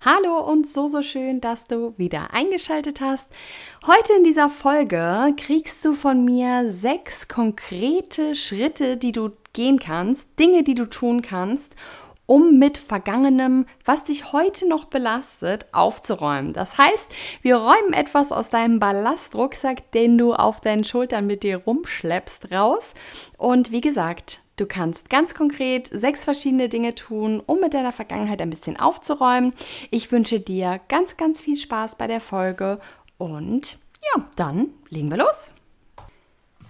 Hallo und so, so schön, dass du wieder eingeschaltet hast. Heute in dieser Folge kriegst du von mir sechs konkrete Schritte, die du gehen kannst, Dinge, die du tun kannst, um mit Vergangenem, was dich heute noch belastet, aufzuräumen. Das heißt, wir räumen etwas aus deinem Ballastrucksack, den du auf deinen Schultern mit dir rumschleppst, raus. Und wie gesagt, Du kannst ganz konkret sechs verschiedene Dinge tun, um mit deiner Vergangenheit ein bisschen aufzuräumen. Ich wünsche dir ganz, ganz viel Spaß bei der Folge und ja, dann legen wir los.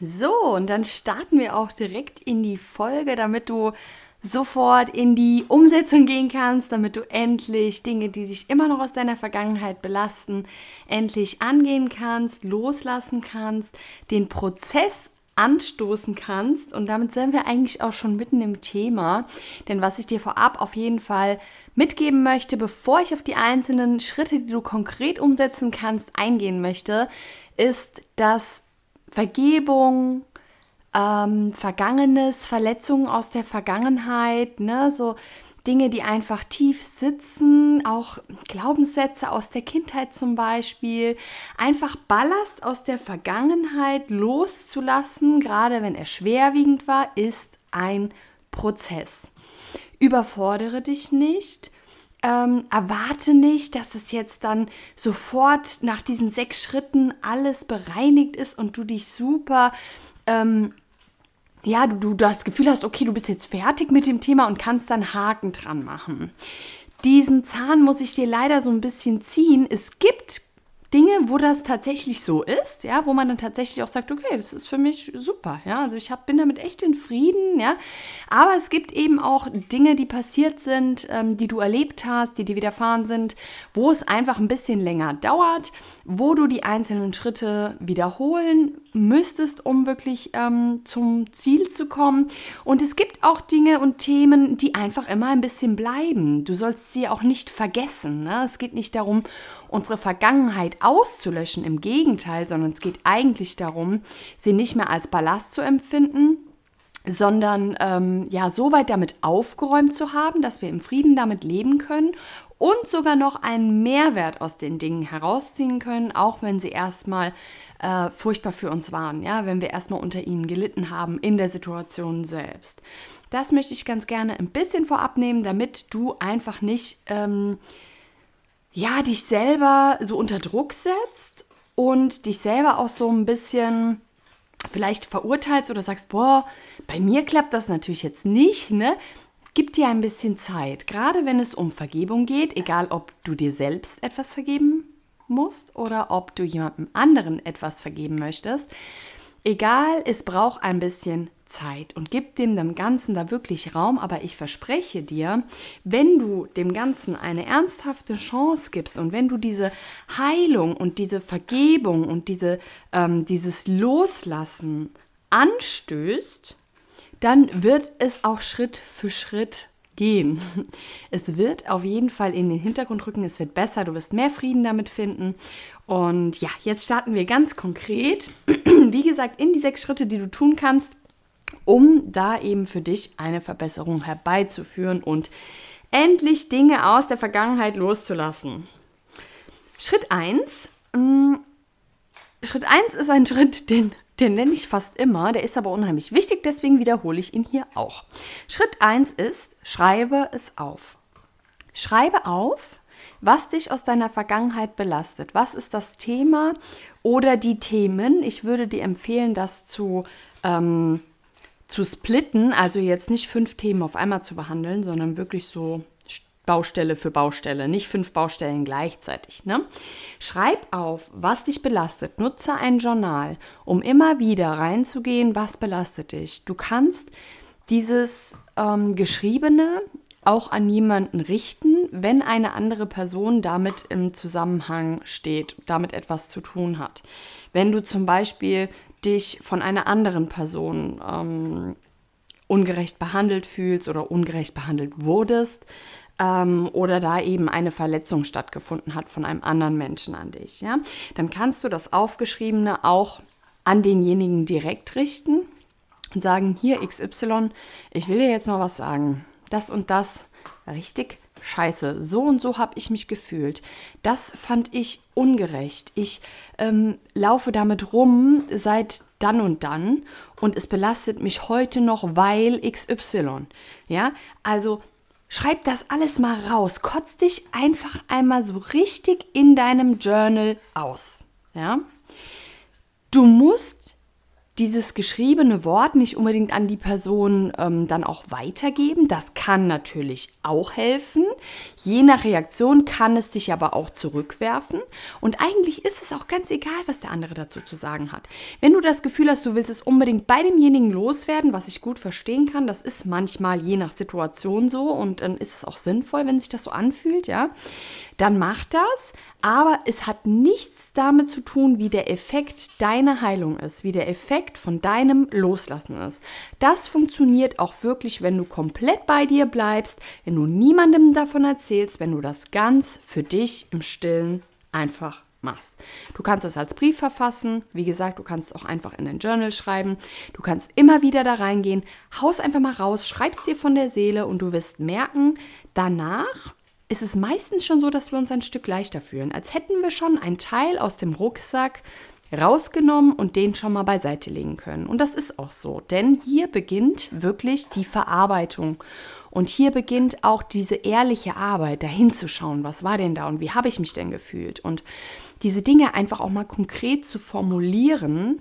So, und dann starten wir auch direkt in die Folge, damit du sofort in die Umsetzung gehen kannst, damit du endlich Dinge, die dich immer noch aus deiner Vergangenheit belasten, endlich angehen kannst, loslassen kannst, den Prozess anstoßen kannst. Und damit sind wir eigentlich auch schon mitten im Thema. Denn was ich dir vorab auf jeden Fall mitgeben möchte, bevor ich auf die einzelnen Schritte, die du konkret umsetzen kannst, eingehen möchte, ist, dass Vergebung, ähm, Vergangenes, Verletzungen aus der Vergangenheit, ne, so Dinge, die einfach tief sitzen, auch Glaubenssätze aus der Kindheit zum Beispiel, einfach Ballast aus der Vergangenheit loszulassen, gerade wenn er schwerwiegend war, ist ein Prozess. Überfordere dich nicht. Ähm, erwarte nicht, dass es jetzt dann sofort nach diesen sechs Schritten alles bereinigt ist und du dich super ähm, ja, du, du das Gefühl hast, okay, du bist jetzt fertig mit dem Thema und kannst dann Haken dran machen. Diesen Zahn muss ich dir leider so ein bisschen ziehen. Es gibt Dinge, wo das tatsächlich so ist, ja, wo man dann tatsächlich auch sagt, okay, das ist für mich super, ja, also ich hab, bin damit echt in Frieden, ja, aber es gibt eben auch Dinge, die passiert sind, ähm, die du erlebt hast, die dir widerfahren sind, wo es einfach ein bisschen länger dauert, wo du die einzelnen Schritte wiederholen müsstest, um wirklich ähm, zum Ziel zu kommen. Und es gibt auch Dinge und Themen, die einfach immer ein bisschen bleiben. Du sollst sie auch nicht vergessen. Ne? Es geht nicht darum, unsere Vergangenheit auszulöschen, im Gegenteil, sondern es geht eigentlich darum, sie nicht mehr als Ballast zu empfinden, sondern ähm, ja, so weit damit aufgeräumt zu haben, dass wir im Frieden damit leben können und sogar noch einen Mehrwert aus den Dingen herausziehen können, auch wenn sie erstmal äh, furchtbar für uns waren, ja, wenn wir erstmal unter ihnen gelitten haben in der Situation selbst. Das möchte ich ganz gerne ein bisschen vorab nehmen, damit du einfach nicht ähm, ja, dich selber so unter Druck setzt und dich selber auch so ein bisschen vielleicht verurteilst oder sagst, boah, bei mir klappt das natürlich jetzt nicht, ne? Gib dir ein bisschen Zeit, gerade wenn es um Vergebung geht, egal ob du dir selbst etwas vergeben musst oder ob du jemandem anderen etwas vergeben möchtest. Egal, es braucht ein bisschen Zeit und gib dem, dem Ganzen da wirklich Raum. Aber ich verspreche dir, wenn du dem Ganzen eine ernsthafte Chance gibst und wenn du diese Heilung und diese Vergebung und diese, ähm, dieses Loslassen anstößt, dann wird es auch Schritt für Schritt gehen. Es wird auf jeden Fall in den Hintergrund rücken, es wird besser, du wirst mehr Frieden damit finden. Und ja, jetzt starten wir ganz konkret, wie gesagt, in die sechs Schritte, die du tun kannst, um da eben für dich eine Verbesserung herbeizuführen und endlich Dinge aus der Vergangenheit loszulassen. Schritt 1. Mm, Schritt 1 ist ein Schritt, den den nenne ich fast immer, der ist aber unheimlich wichtig, deswegen wiederhole ich ihn hier auch. Schritt 1 ist, schreibe es auf. Schreibe auf, was dich aus deiner Vergangenheit belastet. Was ist das Thema oder die Themen? Ich würde dir empfehlen, das zu, ähm, zu splitten, also jetzt nicht fünf Themen auf einmal zu behandeln, sondern wirklich so Baustelle für Baustelle, nicht fünf Baustellen gleichzeitig. Ne? Schreib auf, was dich belastet. Nutze ein Journal, um immer wieder reinzugehen, was belastet dich. Du kannst dieses ähm, Geschriebene auch an jemanden richten, wenn eine andere Person damit im Zusammenhang steht, damit etwas zu tun hat. Wenn du zum Beispiel dich von einer anderen Person ähm, ungerecht behandelt fühlst oder ungerecht behandelt wurdest, ähm, oder da eben eine Verletzung stattgefunden hat von einem anderen Menschen an dich, ja, dann kannst du das Aufgeschriebene auch an denjenigen direkt richten und sagen, hier XY, ich will dir jetzt mal was sagen. Das und das, richtig scheiße. So und so habe ich mich gefühlt. Das fand ich ungerecht. Ich ähm, laufe damit rum seit dann und dann und es belastet mich heute noch, weil XY. Ja, also Schreib das alles mal raus. Kotz dich einfach einmal so richtig in deinem Journal aus. Ja? Du musst dieses geschriebene Wort nicht unbedingt an die Person ähm, dann auch weitergeben. Das kann natürlich auch helfen. Je nach Reaktion kann es dich aber auch zurückwerfen. Und eigentlich ist es auch ganz egal, was der andere dazu zu sagen hat. Wenn du das Gefühl hast, du willst es unbedingt bei demjenigen loswerden, was ich gut verstehen kann, das ist manchmal je nach Situation so und dann ist es auch sinnvoll, wenn sich das so anfühlt, ja, dann mach das. Aber es hat nichts damit zu tun, wie der Effekt deiner Heilung ist, wie der Effekt von deinem Loslassen ist. Das funktioniert auch wirklich, wenn du komplett bei dir bleibst, wenn du niemandem davon erzählst, wenn du das ganz für dich im Stillen einfach machst. Du kannst es als Brief verfassen. Wie gesagt, du kannst es auch einfach in ein Journal schreiben. Du kannst immer wieder da reingehen. Haus einfach mal raus, schreibst dir von der Seele und du wirst merken, danach ist es meistens schon so, dass wir uns ein Stück leichter fühlen, als hätten wir schon einen Teil aus dem Rucksack rausgenommen und den schon mal beiseite legen können. Und das ist auch so, denn hier beginnt wirklich die Verarbeitung. Und hier beginnt auch diese ehrliche Arbeit, dahin zu schauen, was war denn da und wie habe ich mich denn gefühlt. Und diese Dinge einfach auch mal konkret zu formulieren,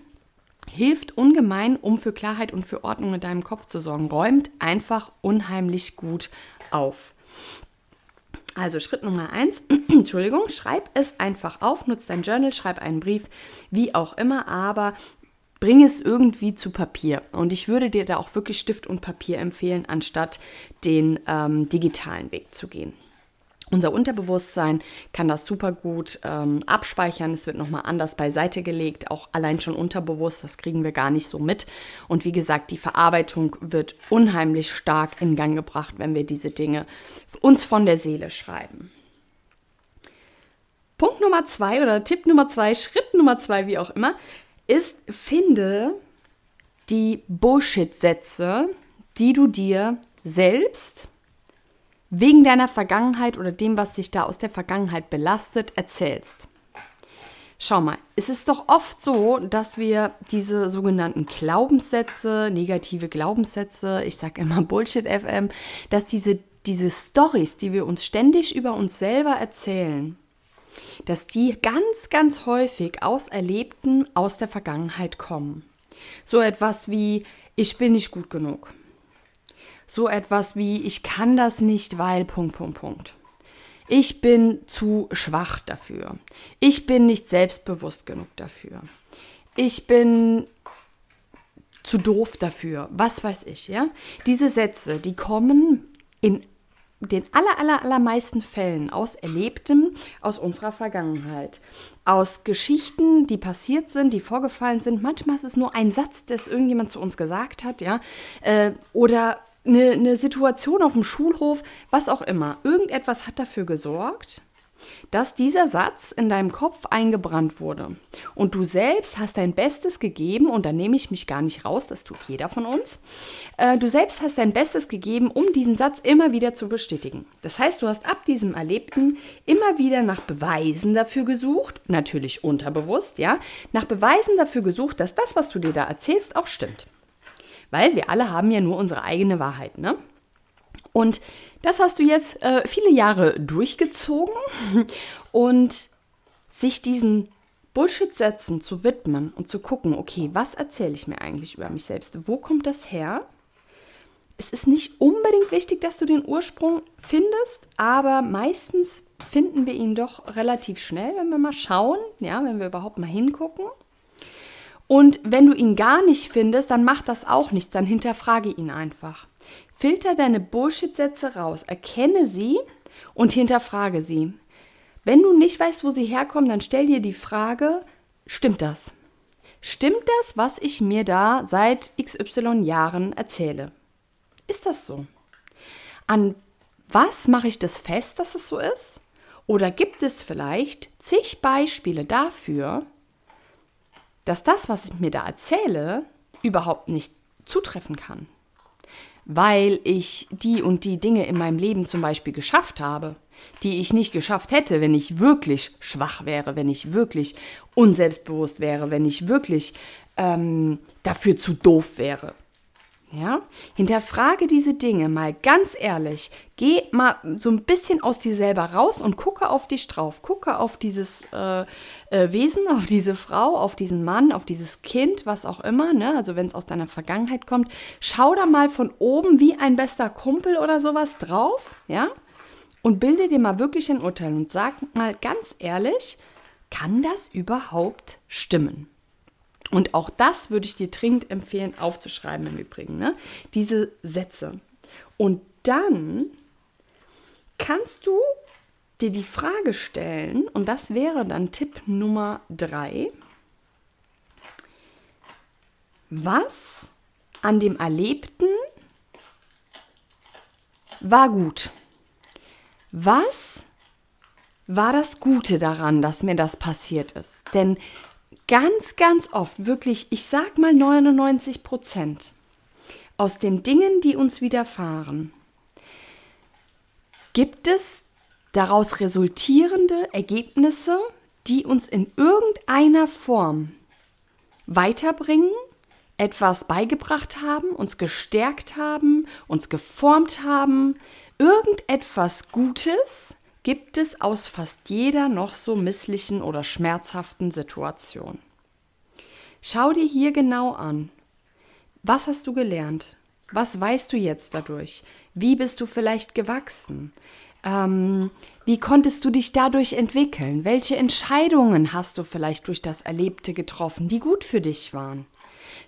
hilft ungemein, um für Klarheit und für Ordnung in deinem Kopf zu sorgen. Räumt einfach unheimlich gut auf. Also Schritt Nummer eins, Entschuldigung, schreib es einfach auf, nutz dein Journal, schreib einen Brief, wie auch immer, aber bring es irgendwie zu Papier. Und ich würde dir da auch wirklich Stift und Papier empfehlen, anstatt den ähm, digitalen Weg zu gehen. Unser Unterbewusstsein kann das super gut ähm, abspeichern. Es wird nochmal anders beiseite gelegt, auch allein schon unterbewusst. Das kriegen wir gar nicht so mit. Und wie gesagt, die Verarbeitung wird unheimlich stark in Gang gebracht, wenn wir diese Dinge uns von der Seele schreiben. Punkt Nummer zwei oder Tipp Nummer zwei, Schritt Nummer zwei, wie auch immer, ist, finde die Bullshit-Sätze, die du dir selbst wegen deiner Vergangenheit oder dem, was dich da aus der Vergangenheit belastet, erzählst. Schau mal, es ist doch oft so, dass wir diese sogenannten Glaubenssätze, negative Glaubenssätze, ich sage immer Bullshit FM, dass diese, diese Stories, die wir uns ständig über uns selber erzählen, dass die ganz, ganz häufig aus Erlebten aus der Vergangenheit kommen. So etwas wie, ich bin nicht gut genug so etwas wie, ich kann das nicht, weil, Punkt, Punkt, Punkt. Ich bin zu schwach dafür. Ich bin nicht selbstbewusst genug dafür. Ich bin zu doof dafür. Was weiß ich, ja? Diese Sätze, die kommen in den aller, aller, allermeisten Fällen aus Erlebtem, aus unserer Vergangenheit, aus Geschichten, die passiert sind, die vorgefallen sind. Manchmal ist es nur ein Satz, das irgendjemand zu uns gesagt hat, ja, äh, oder eine, eine Situation auf dem Schulhof, was auch immer. Irgendetwas hat dafür gesorgt, dass dieser Satz in deinem Kopf eingebrannt wurde. Und du selbst hast dein Bestes gegeben, und da nehme ich mich gar nicht raus, das tut jeder von uns. Äh, du selbst hast dein Bestes gegeben, um diesen Satz immer wieder zu bestätigen. Das heißt, du hast ab diesem Erlebten immer wieder nach Beweisen dafür gesucht, natürlich unterbewusst, ja, nach Beweisen dafür gesucht, dass das, was du dir da erzählst, auch stimmt. Weil wir alle haben ja nur unsere eigene Wahrheit, ne? Und Das hast du jetzt äh, viele Jahre durchgezogen und sich diesen Bullshit-Sätzen zu widmen und zu gucken, okay, was erzähle ich mir eigentlich über mich selbst? Wo kommt das her? Es ist nicht unbedingt wichtig, dass du den Ursprung findest, aber meistens finden wir ihn doch relativ schnell, wenn wir mal schauen, ja, wenn wir überhaupt mal hingucken. Und wenn du ihn gar nicht findest, dann mach das auch nichts, dann hinterfrage ihn einfach. Filter deine Bullshit-Sätze raus, erkenne sie und hinterfrage sie. Wenn du nicht weißt, wo sie herkommen, dann stell dir die Frage, stimmt das? Stimmt das, was ich mir da seit XY Jahren erzähle? Ist das so? An was mache ich das fest, dass es so ist? Oder gibt es vielleicht zig Beispiele dafür, dass das, was ich mir da erzähle, überhaupt nicht zutreffen kann? weil ich die und die Dinge in meinem Leben zum Beispiel geschafft habe, die ich nicht geschafft hätte, wenn ich wirklich schwach wäre, wenn ich wirklich unselbstbewusst wäre, wenn ich wirklich ähm, dafür zu doof wäre. Ja? Hinterfrage diese Dinge mal ganz ehrlich. Geh mal so ein bisschen aus dir selber raus und gucke auf dich drauf. Gucke auf dieses äh, äh, Wesen, auf diese Frau, auf diesen Mann, auf dieses Kind, was auch immer. Ne? Also wenn es aus deiner Vergangenheit kommt. Schau da mal von oben wie ein bester Kumpel oder sowas drauf. Ja? Und bilde dir mal wirklich ein Urteil und sag mal ganz ehrlich, kann das überhaupt stimmen? Und auch das würde ich dir dringend empfehlen, aufzuschreiben im Übrigen, ne? diese Sätze. Und dann kannst du dir die Frage stellen, und das wäre dann Tipp Nummer drei, was an dem Erlebten war gut? Was war das Gute daran, dass mir das passiert ist? Denn ganz, ganz oft, wirklich, ich sag mal 99 Prozent, aus den Dingen, die uns widerfahren, gibt es daraus resultierende Ergebnisse, die uns in irgendeiner Form weiterbringen, etwas beigebracht haben, uns gestärkt haben, uns geformt haben. Irgendetwas Gutes gibt es aus fast jeder noch so misslichen oder schmerzhaften Situation. Schau dir hier genau an. Was hast du gelernt? Was weißt du jetzt dadurch? Wie bist du vielleicht gewachsen? Ähm, wie konntest du dich dadurch entwickeln? Welche Entscheidungen hast du vielleicht durch das Erlebte getroffen, die gut für dich waren?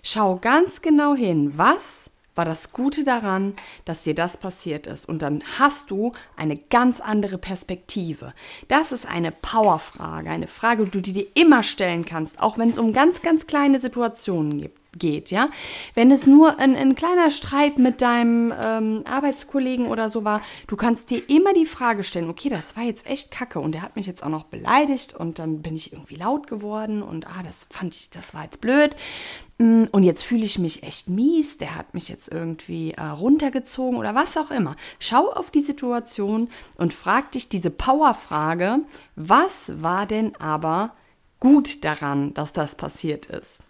Schau ganz genau hin, was war das Gute daran, dass dir das passiert ist. Und dann hast du eine ganz andere Perspektive. Das ist eine Powerfrage, eine Frage, die du dir immer stellen kannst, auch wenn es um ganz, ganz kleine Situationen gibt geht, ja. Wenn es nur ein, ein kleiner Streit mit deinem ähm, Arbeitskollegen oder so war, du kannst dir immer die Frage stellen, okay, das war jetzt echt kacke und der hat mich jetzt auch noch beleidigt und dann bin ich irgendwie laut geworden und ah, das fand ich, das war jetzt blöd. Mm, und jetzt fühle ich mich echt mies, der hat mich jetzt irgendwie äh, runtergezogen oder was auch immer. Schau auf die Situation und frag dich diese Powerfrage, was war denn aber gut daran, dass das passiert ist?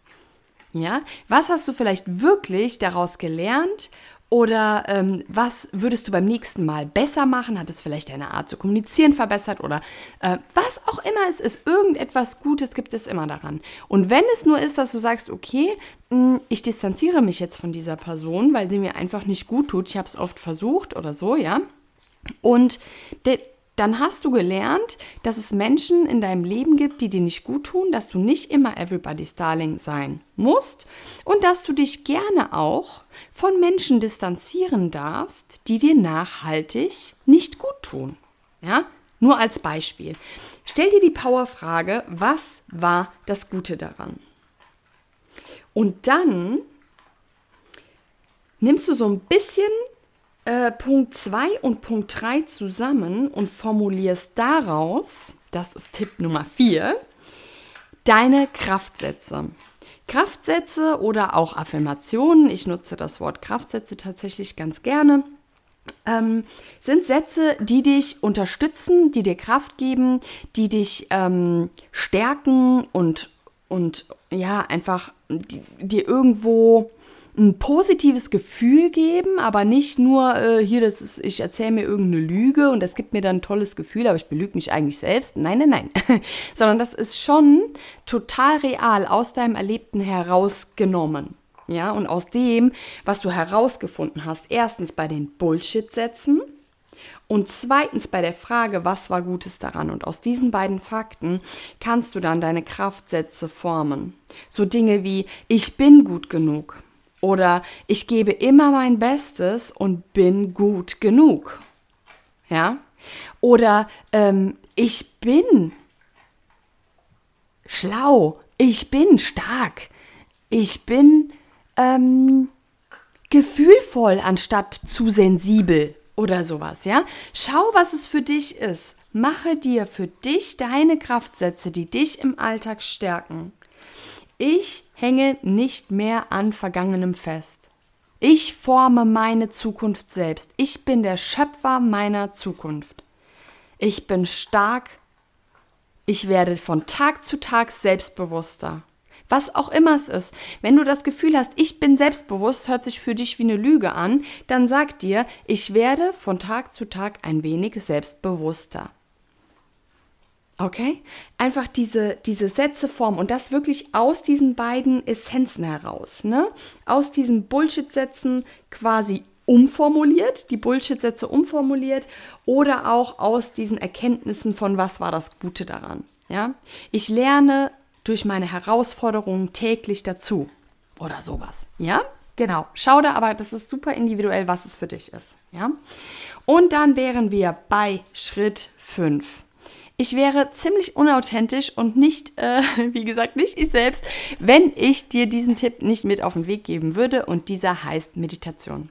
Ja, was hast du vielleicht wirklich daraus gelernt oder ähm, was würdest du beim nächsten Mal besser machen? Hat es vielleicht deine Art zu kommunizieren verbessert oder äh, was auch immer es ist, irgendetwas Gutes gibt es immer daran. Und wenn es nur ist, dass du sagst, okay, hm, ich distanziere mich jetzt von dieser Person, weil sie mir einfach nicht gut tut, ich habe es oft versucht oder so, ja. Und dann hast du gelernt, dass es Menschen in deinem Leben gibt, die dir nicht gut tun, dass du nicht immer everybody's darling sein musst und dass du dich gerne auch von Menschen distanzieren darfst, die dir nachhaltig nicht gut tun. Ja? Nur als Beispiel. Stell dir die Powerfrage, was war das Gute daran? Und dann nimmst du so ein bisschen äh, Punkt 2 und Punkt 3 zusammen und formulierst daraus, das ist Tipp Nummer 4, deine Kraftsätze. Kraftsätze oder auch Affirmationen, ich nutze das Wort Kraftsätze tatsächlich ganz gerne, ähm, sind Sätze, die dich unterstützen, die dir Kraft geben, die dich ähm, stärken und, und ja, einfach dir irgendwo ein positives Gefühl geben, aber nicht nur äh, hier, das ist, ich erzähle mir irgendeine Lüge und das gibt mir dann ein tolles Gefühl, aber ich belüge mich eigentlich selbst. Nein, nein, nein. Sondern das ist schon total real aus deinem Erlebten herausgenommen. Ja, und aus dem, was du herausgefunden hast, erstens bei den Bullshit-Sätzen und zweitens bei der Frage, was war Gutes daran? Und aus diesen beiden Fakten kannst du dann deine Kraftsätze formen. So Dinge wie, ich bin gut genug oder ich gebe immer mein Bestes und bin gut genug. Ja? Oder ähm, ich bin schlau, ich bin stark, ich bin ähm, gefühlvoll anstatt zu sensibel oder sowas, ja? Schau, was es für dich ist. Mache dir für dich deine Kraftsätze, die dich im Alltag stärken. Ich hänge nicht mehr an Vergangenem fest. Ich forme meine Zukunft selbst. Ich bin der Schöpfer meiner Zukunft. Ich bin stark. Ich werde von Tag zu Tag selbstbewusster. Was auch immer es ist. Wenn du das Gefühl hast, ich bin selbstbewusst, hört sich für dich wie eine Lüge an, dann sag dir, ich werde von Tag zu Tag ein wenig selbstbewusster. Okay? Einfach diese, diese Sätzeform und das wirklich aus diesen beiden Essenzen heraus. Ne? Aus diesen Bullshit-Sätzen quasi umformuliert, die Bullshit-Sätze umformuliert oder auch aus diesen Erkenntnissen von was war das Gute daran. Ja? Ich lerne durch meine Herausforderungen täglich dazu oder sowas. Ja? Genau. Schau da, aber das ist super individuell, was es für dich ist. Ja? Und dann wären wir bei Schritt 5. Ich wäre ziemlich unauthentisch und nicht, äh, wie gesagt, nicht ich selbst, wenn ich dir diesen Tipp nicht mit auf den Weg geben würde. Und dieser heißt Meditation.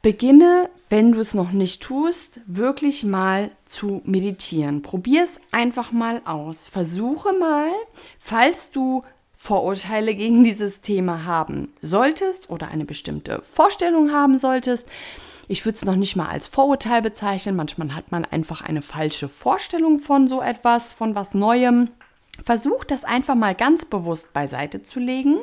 Beginne, wenn du es noch nicht tust, wirklich mal zu meditieren. Probier es einfach mal aus. Versuche mal, falls du Vorurteile gegen dieses Thema haben solltest oder eine bestimmte Vorstellung haben solltest, ich würde es noch nicht mal als Vorurteil bezeichnen. Manchmal hat man einfach eine falsche Vorstellung von so etwas, von was Neuem. Versuch das einfach mal ganz bewusst beiseite zu legen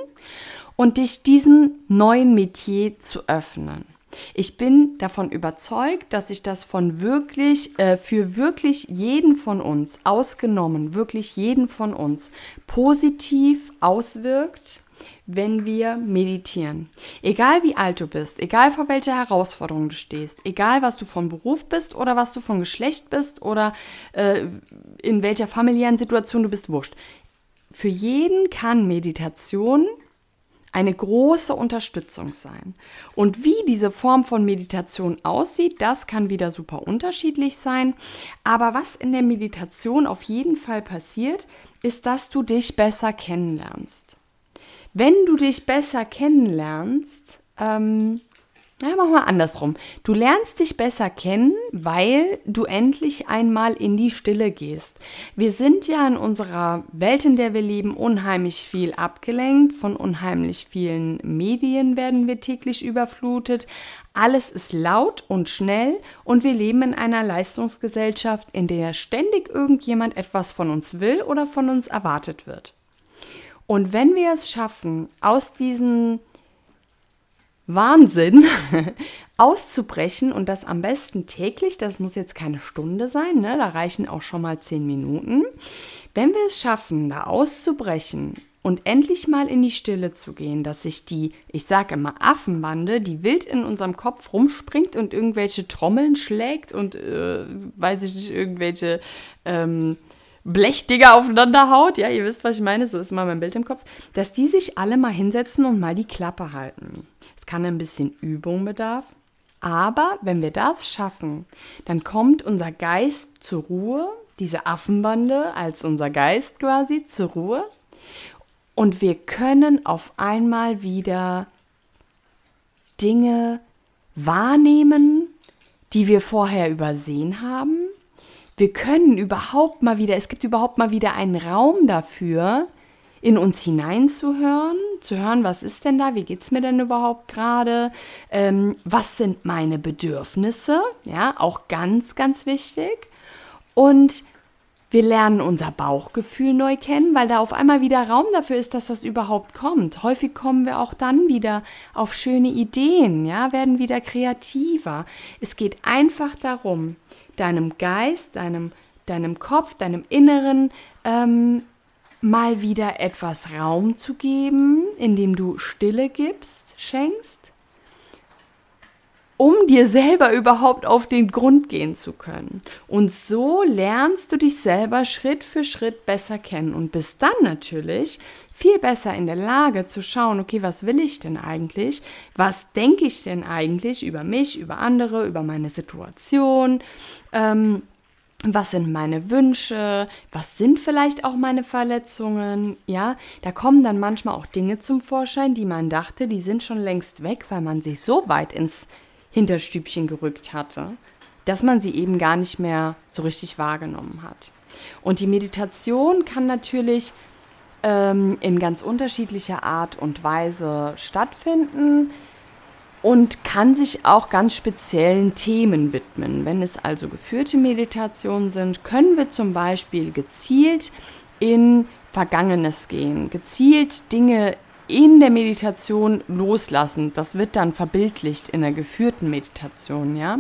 und dich diesem neuen Metier zu öffnen. Ich bin davon überzeugt, dass sich das von wirklich, äh, für wirklich jeden von uns, ausgenommen, wirklich jeden von uns, positiv auswirkt wenn wir meditieren. Egal wie alt du bist, egal vor welcher Herausforderung du stehst, egal was du von Beruf bist oder was du von Geschlecht bist oder äh, in welcher familiären Situation du bist, wurscht. Für jeden kann Meditation eine große Unterstützung sein. Und wie diese Form von Meditation aussieht, das kann wieder super unterschiedlich sein. Aber was in der Meditation auf jeden Fall passiert, ist, dass du dich besser kennenlernst. Wenn du dich besser kennenlernst, ähm, ja, machen wir andersrum. Du lernst dich besser kennen, weil du endlich einmal in die Stille gehst. Wir sind ja in unserer Welt, in der wir leben, unheimlich viel abgelenkt. Von unheimlich vielen Medien werden wir täglich überflutet. Alles ist laut und schnell und wir leben in einer Leistungsgesellschaft, in der ständig irgendjemand etwas von uns will oder von uns erwartet wird. Und wenn wir es schaffen, aus diesem Wahnsinn auszubrechen und das am besten täglich, das muss jetzt keine Stunde sein, ne? da reichen auch schon mal zehn Minuten. Wenn wir es schaffen, da auszubrechen und endlich mal in die Stille zu gehen, dass sich die, ich sage immer Affenbande, die wild in unserem Kopf rumspringt und irgendwelche Trommeln schlägt und, äh, weiß ich nicht, irgendwelche ähm, Blechdinger aufeinander haut, ja, ihr wisst, was ich meine, so ist immer mein Bild im Kopf, dass die sich alle mal hinsetzen und mal die Klappe halten. Es kann ein bisschen Übung bedarf, aber wenn wir das schaffen, dann kommt unser Geist zur Ruhe, diese Affenbande als unser Geist quasi zur Ruhe. Und wir können auf einmal wieder Dinge wahrnehmen, die wir vorher übersehen haben wir können überhaupt mal wieder, es gibt überhaupt mal wieder einen Raum dafür, in uns hineinzuhören, zu hören, was ist denn da, wie geht es mir denn überhaupt gerade, ähm, was sind meine Bedürfnisse, ja, auch ganz, ganz wichtig. Und Wir lernen unser Bauchgefühl neu kennen, weil da auf einmal wieder Raum dafür ist, dass das überhaupt kommt. Häufig kommen wir auch dann wieder auf schöne Ideen, ja, werden wieder kreativer. Es geht einfach darum, deinem Geist, deinem, deinem Kopf, deinem Inneren ähm, mal wieder etwas Raum zu geben, indem du Stille gibst, schenkst um dir selber überhaupt auf den Grund gehen zu können. Und so lernst du dich selber Schritt für Schritt besser kennen und bist dann natürlich viel besser in der Lage zu schauen, okay, was will ich denn eigentlich? Was denke ich denn eigentlich über mich, über andere, über meine Situation? Ähm, was sind meine Wünsche, was sind vielleicht auch meine Verletzungen, ja, da kommen dann manchmal auch Dinge zum Vorschein, die man dachte, die sind schon längst weg, weil man sich so weit ins Hinterstübchen gerückt hatte, dass man sie eben gar nicht mehr so richtig wahrgenommen hat. Und die Meditation kann natürlich ähm, in ganz unterschiedlicher Art und Weise stattfinden und kann sich auch ganz speziellen Themen widmen. Wenn es also geführte Meditationen sind, können wir zum Beispiel gezielt in Vergangenes gehen, gezielt Dinge in der Meditation loslassen. Das wird dann verbildlicht in der geführten Meditation, ja.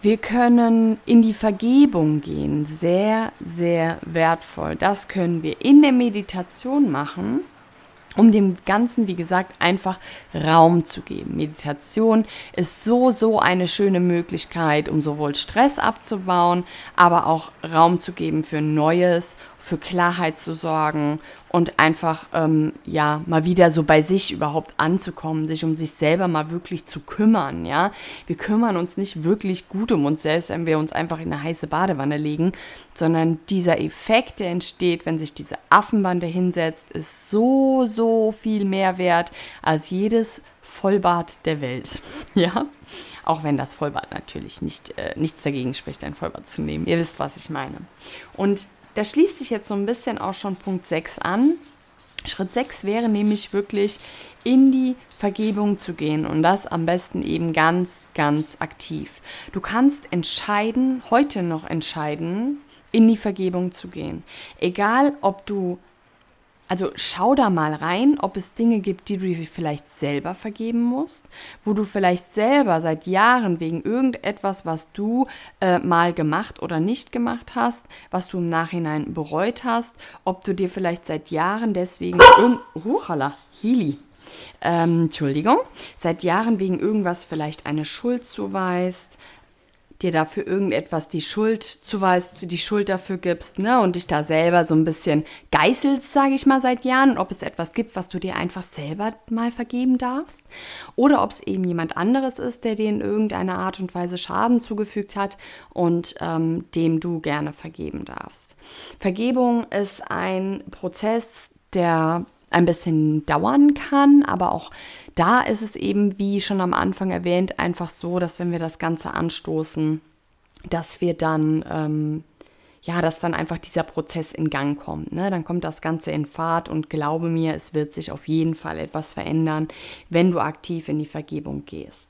Wir können in die Vergebung gehen, sehr, sehr wertvoll. Das können wir in der Meditation machen um dem Ganzen, wie gesagt, einfach Raum zu geben. Meditation ist so, so eine schöne Möglichkeit, um sowohl Stress abzubauen, aber auch Raum zu geben für Neues, für Klarheit zu sorgen und einfach, ähm, ja, mal wieder so bei sich überhaupt anzukommen, sich um sich selber mal wirklich zu kümmern, ja. Wir kümmern uns nicht wirklich gut um uns selbst, wenn wir uns einfach in eine heiße Badewanne legen, sondern dieser Effekt, der entsteht, wenn sich diese Affenbande hinsetzt, ist so, so viel mehr wert als jedes Vollbad der Welt, ja. Auch wenn das Vollbad natürlich nicht, äh, nichts dagegen spricht, ein Vollbad zu nehmen. Ihr wisst, was ich meine. Und da schließt sich jetzt so ein bisschen auch schon Punkt 6 an. Schritt 6 wäre nämlich wirklich in die Vergebung zu gehen und das am besten eben ganz, ganz aktiv. Du kannst entscheiden, heute noch entscheiden, in die Vergebung zu gehen. Egal, ob du also schau da mal rein, ob es Dinge gibt, die du vielleicht selber vergeben musst, wo du vielleicht selber seit Jahren wegen irgendetwas, was du äh, mal gemacht oder nicht gemacht hast, was du im Nachhinein bereut hast, ob du dir vielleicht seit Jahren deswegen. Huchala, Hili. Ähm, Entschuldigung, seit Jahren wegen irgendwas vielleicht eine Schuld zuweist, dir dafür irgendetwas die Schuld zuweist, die Schuld dafür gibst, ne, und dich da selber so ein bisschen geißelst, sage ich mal, seit Jahren, ob es etwas gibt, was du dir einfach selber mal vergeben darfst, oder ob es eben jemand anderes ist, der dir in irgendeiner Art und Weise Schaden zugefügt hat und ähm, dem du gerne vergeben darfst. Vergebung ist ein Prozess, der ein bisschen dauern kann, aber auch da ist es eben, wie schon am Anfang erwähnt, einfach so, dass wenn wir das Ganze anstoßen, dass wir dann, ähm, ja, dass dann einfach dieser Prozess in Gang kommt. Ne? Dann kommt das Ganze in Fahrt und glaube mir, es wird sich auf jeden Fall etwas verändern, wenn du aktiv in die Vergebung gehst.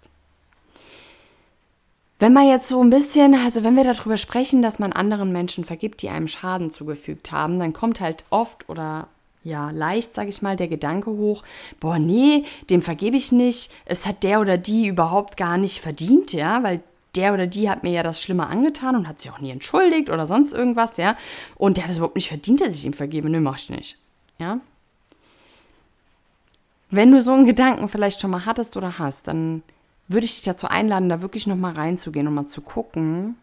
Wenn man jetzt so ein bisschen, also wenn wir darüber sprechen, dass man anderen Menschen vergibt, die einem Schaden zugefügt haben, dann kommt halt oft oder ja, leicht, sage ich mal, der Gedanke hoch, boah, nee, dem vergebe ich nicht, es hat der oder die überhaupt gar nicht verdient, ja, weil der oder die hat mir ja das Schlimme angetan und hat sich auch nie entschuldigt oder sonst irgendwas, ja, und der hat es überhaupt nicht verdient, dass ich ihm vergebe, nee, mach ich nicht, ja. Wenn du so einen Gedanken vielleicht schon mal hattest oder hast, dann würde ich dich dazu einladen, da wirklich nochmal reinzugehen und mal zu gucken,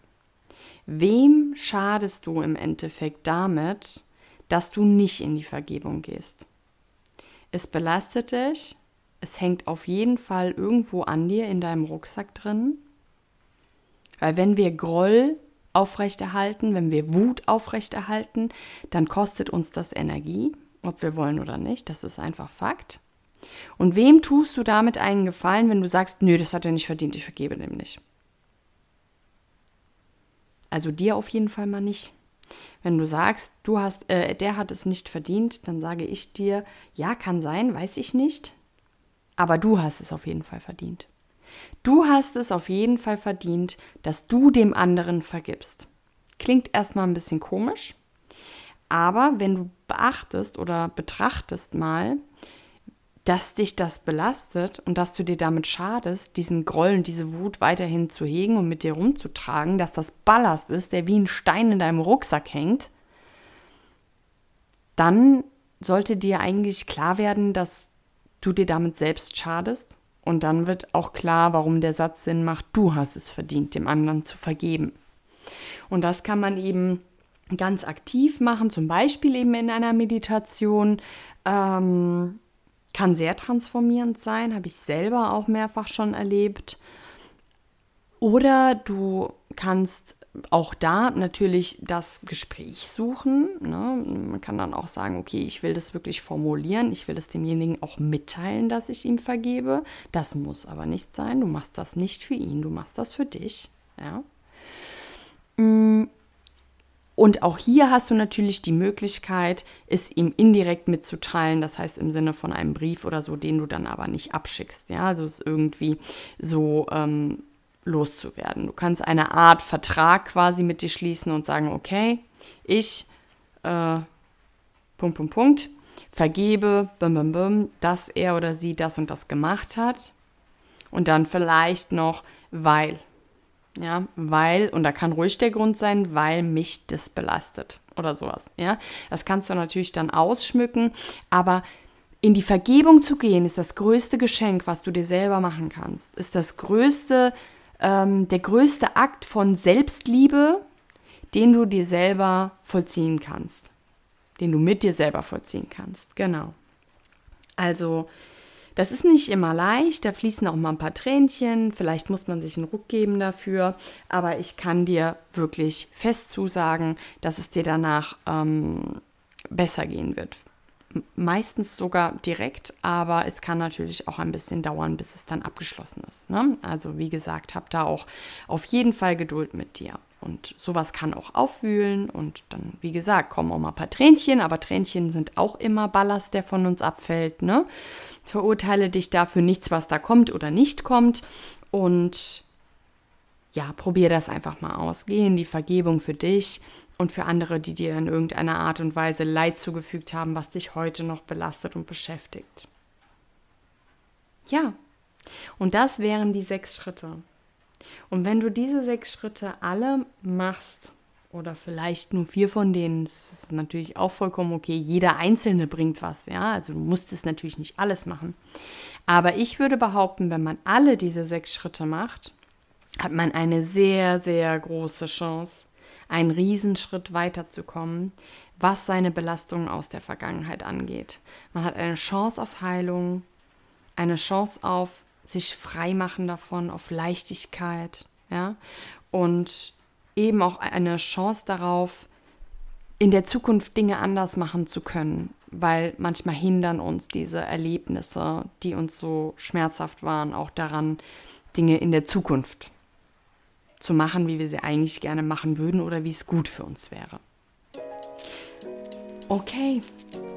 wem schadest du im Endeffekt damit, dass du nicht in die Vergebung gehst. Es belastet dich, es hängt auf jeden Fall irgendwo an dir in deinem Rucksack drin. Weil wenn wir Groll aufrechterhalten, wenn wir Wut aufrechterhalten, dann kostet uns das Energie, ob wir wollen oder nicht. Das ist einfach Fakt. Und wem tust du damit einen Gefallen, wenn du sagst, nö, das hat er nicht verdient, ich vergebe dem nicht? Also dir auf jeden Fall mal nicht. Wenn du sagst, du hast, äh, der hat es nicht verdient, dann sage ich dir, ja, kann sein, weiß ich nicht, aber du hast es auf jeden Fall verdient. Du hast es auf jeden Fall verdient, dass du dem anderen vergibst. Klingt erstmal ein bisschen komisch, aber wenn du beachtest oder betrachtest mal, dass dich das belastet und dass du dir damit schadest, diesen Groll und diese Wut weiterhin zu hegen und mit dir rumzutragen, dass das Ballast ist, der wie ein Stein in deinem Rucksack hängt, dann sollte dir eigentlich klar werden, dass du dir damit selbst schadest. Und dann wird auch klar, warum der Satz Sinn macht, du hast es verdient, dem anderen zu vergeben. Und das kann man eben ganz aktiv machen, zum Beispiel eben in einer Meditation. Ähm, kann sehr transformierend sein, habe ich selber auch mehrfach schon erlebt. Oder du kannst auch da natürlich das Gespräch suchen. Ne? Man kann dann auch sagen, okay, ich will das wirklich formulieren, ich will es demjenigen auch mitteilen, dass ich ihm vergebe. Das muss aber nicht sein. Du machst das nicht für ihn, du machst das für dich. Ja? Und auch hier hast du natürlich die Möglichkeit, es ihm indirekt mitzuteilen, das heißt im Sinne von einem Brief oder so, den du dann aber nicht abschickst. Ja, also es irgendwie so ähm, loszuwerden. Du kannst eine Art Vertrag quasi mit dir schließen und sagen, okay, ich, äh, Punkt, Punkt, Punkt, vergebe, bim, bim, bim, dass er oder sie das und das gemacht hat. Und dann vielleicht noch, weil ja, weil, und da kann ruhig der Grund sein, weil mich das belastet oder sowas. Ja, das kannst du natürlich dann ausschmücken, aber in die Vergebung zu gehen, ist das größte Geschenk, was du dir selber machen kannst. Ist das größte, ähm, der größte Akt von Selbstliebe, den du dir selber vollziehen kannst. Den du mit dir selber vollziehen kannst. Genau. Also, das ist nicht immer leicht, da fließen auch mal ein paar Tränchen, vielleicht muss man sich einen Ruck geben dafür, aber ich kann dir wirklich fest zusagen, dass es dir danach ähm, besser gehen wird. Meistens sogar direkt, aber es kann natürlich auch ein bisschen dauern, bis es dann abgeschlossen ist. Ne? Also wie gesagt, hab da auch auf jeden Fall Geduld mit dir. Und sowas kann auch aufwühlen und dann, wie gesagt, kommen auch mal ein paar Tränchen, aber Tränchen sind auch immer Ballast, der von uns abfällt. Ne? Verurteile dich dafür nichts, was da kommt oder nicht kommt. Und ja, probier das einfach mal aus. Geh in die Vergebung für dich und für andere, die dir in irgendeiner Art und Weise Leid zugefügt haben, was dich heute noch belastet und beschäftigt. Ja, und das wären die sechs Schritte. Und wenn du diese sechs Schritte alle machst, oder vielleicht nur vier von denen, das ist natürlich auch vollkommen okay. Jeder Einzelne bringt was, ja. Also du musst es natürlich nicht alles machen. Aber ich würde behaupten, wenn man alle diese sechs Schritte macht, hat man eine sehr, sehr große Chance, einen Riesenschritt weiterzukommen, was seine Belastungen aus der Vergangenheit angeht. Man hat eine Chance auf Heilung, eine Chance auf sich frei machen davon, auf Leichtigkeit, ja, und eben auch eine Chance darauf, in der Zukunft Dinge anders machen zu können, weil manchmal hindern uns diese Erlebnisse, die uns so schmerzhaft waren, auch daran, Dinge in der Zukunft zu machen, wie wir sie eigentlich gerne machen würden oder wie es gut für uns wäre. Okay,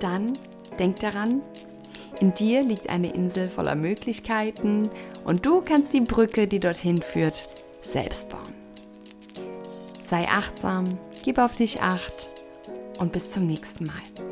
dann denk daran, in dir liegt eine Insel voller Möglichkeiten und du kannst die Brücke, die dorthin führt, selbst bauen. Sei achtsam, gib auf dich acht und bis zum nächsten Mal.